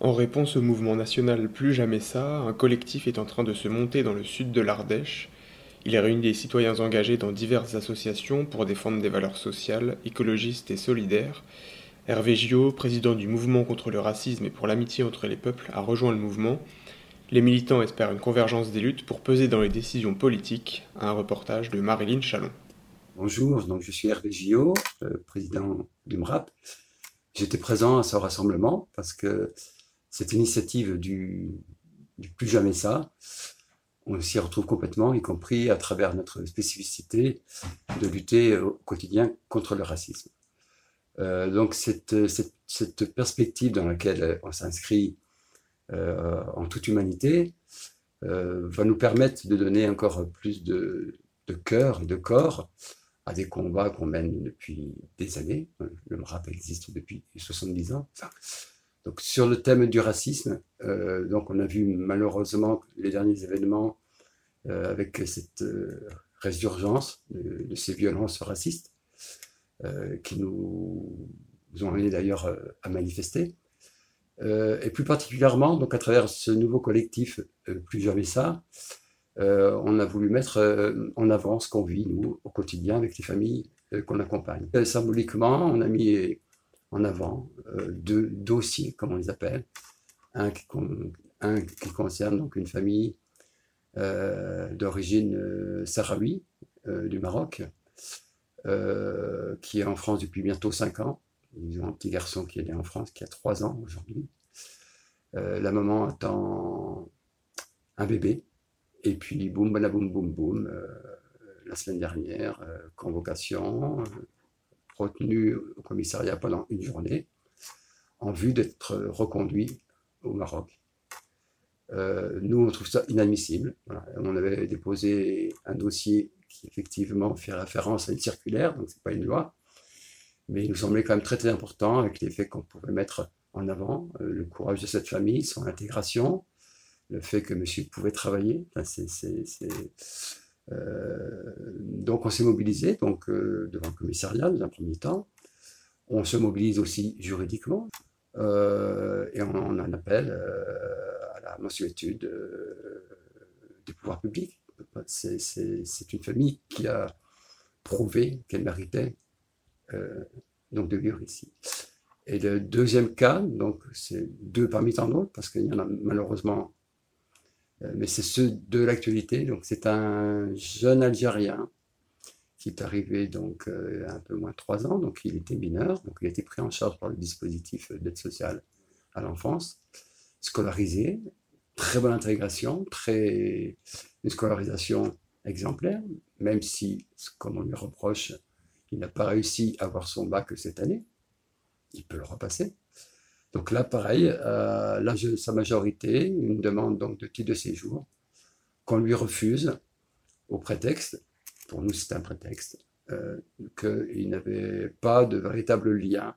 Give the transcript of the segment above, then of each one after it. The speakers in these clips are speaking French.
En réponse au mouvement national Plus jamais ça, un collectif est en train de se monter dans le sud de l'Ardèche. Il réunit des citoyens engagés dans diverses associations pour défendre des valeurs sociales, écologistes et solidaires. Hervé Gillot, président du mouvement contre le racisme et pour l'amitié entre les peuples, a rejoint le mouvement. Les militants espèrent une convergence des luttes pour peser dans les décisions politiques. Un reportage de Marilyn Chalon. Bonjour, donc je suis Hervé Gillot, euh, président du MRAP. J'étais présent à ce rassemblement parce que cette initiative du, Plus Jamais Ça, on s'y retrouve complètement, y compris à travers notre spécificité de lutter au quotidien contre le racisme. Euh, donc cette, perspective dans laquelle on s'inscrit euh, en toute humanité euh, va nous permettre de donner encore plus de, de cœur et de corps à des combats qu'on mène depuis des années. Le MRAP existe depuis 70 ans. Sur le thème du racisme, euh, on a vu malheureusement les derniers événements euh, avec cette euh, résurgence de, ces violences racistes qui nous, ont amené d'ailleurs à manifester. Et plus particulièrement, donc à travers ce nouveau collectif Plus jamais ça, on a voulu mettre en avant ce qu'on vit, nous, au quotidien, avec les familles qu'on accompagne. symboliquement, on a mis en avant euh, deux dossiers, comme on les appelle. Un qui, concerne donc une famille euh, d'origine euh, sahraoui du Maroc, qui est en France depuis bientôt 5 ans. Ils ont un petit garçon qui est né en France, qui a 3 ans aujourd'hui. la maman attend un bébé. Et puis, boum, boum, boum, boum, la semaine dernière, convocation, retenu au commissariat pendant une journée en vue d'être reconduit au Maroc. Euh, nous, on trouve ça inadmissible. On avait déposé un dossier qui effectivement fait référence à une circulaire, donc c'est pas une loi, mais il nous semblait quand même très très important avec les faits qu'on pouvait mettre en avant, euh, le courage de cette famille, son intégration, le fait que monsieur pouvait travailler. Donc on s'est mobilisé donc, euh, devant le commissariat dans un premier temps. On se mobilise aussi juridiquement euh, et on, on, en appelle à la mensuétude des pouvoirs publics. C'est une famille qui a prouvé qu'elle méritait donc de vivre ici. Et le deuxième cas, donc c'est deux parmi tant d'autres, parce qu'il y en a malheureusement euh, mais c'est ceux de l'actualité. Donc c'est un jeune Algérien qui est arrivé donc euh, un peu moins de trois ans, donc il était mineur, donc il a été pris en charge par le dispositif d'aide sociale à l'enfance, scolarisé, très bonne intégration, très une scolarisation exemplaire, même si, comme on lui reproche, il n'a pas réussi à avoir son bac cette année, il peut le repasser. Donc là, pareil, euh, l'âge de sa majorité, une demande donc de titre de séjour qu'on lui refuse au prétexte, pour nous c'est un prétexte, euh, qu'il n'avait pas de véritable lien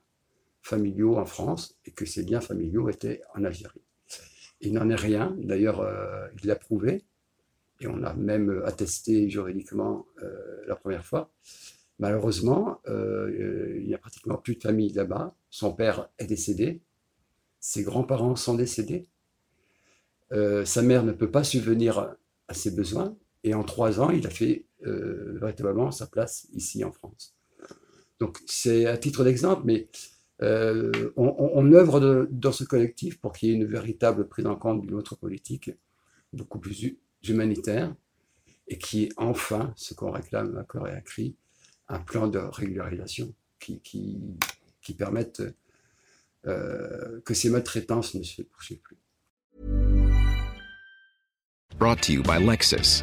familiaux en France et que ses liens familiaux étaient en Algérie. Il n'en est rien, d'ailleurs euh, il l'a prouvé, et on a même attesté juridiquement euh, la première fois. Malheureusement, il n'y a pratiquement plus de famille là-bas. Son père est décédé, ses grands-parents sont décédés, euh, sa mère ne peut pas subvenir à ses besoins, et en trois ans, il a fait euh, véritablement sa place ici en France. Donc c'est à titre d'exemple, mais euh, on, œuvre dans ce collectif pour qu'il y ait une véritable prise en compte d'une autre politique beaucoup plus humanitaire et qui est enfin, ce qu'on réclame à corps et à cri, un plan de régularisation qui permette euh, que ces maltraitances ne se poursuivent plus. Brought to you by Lexus.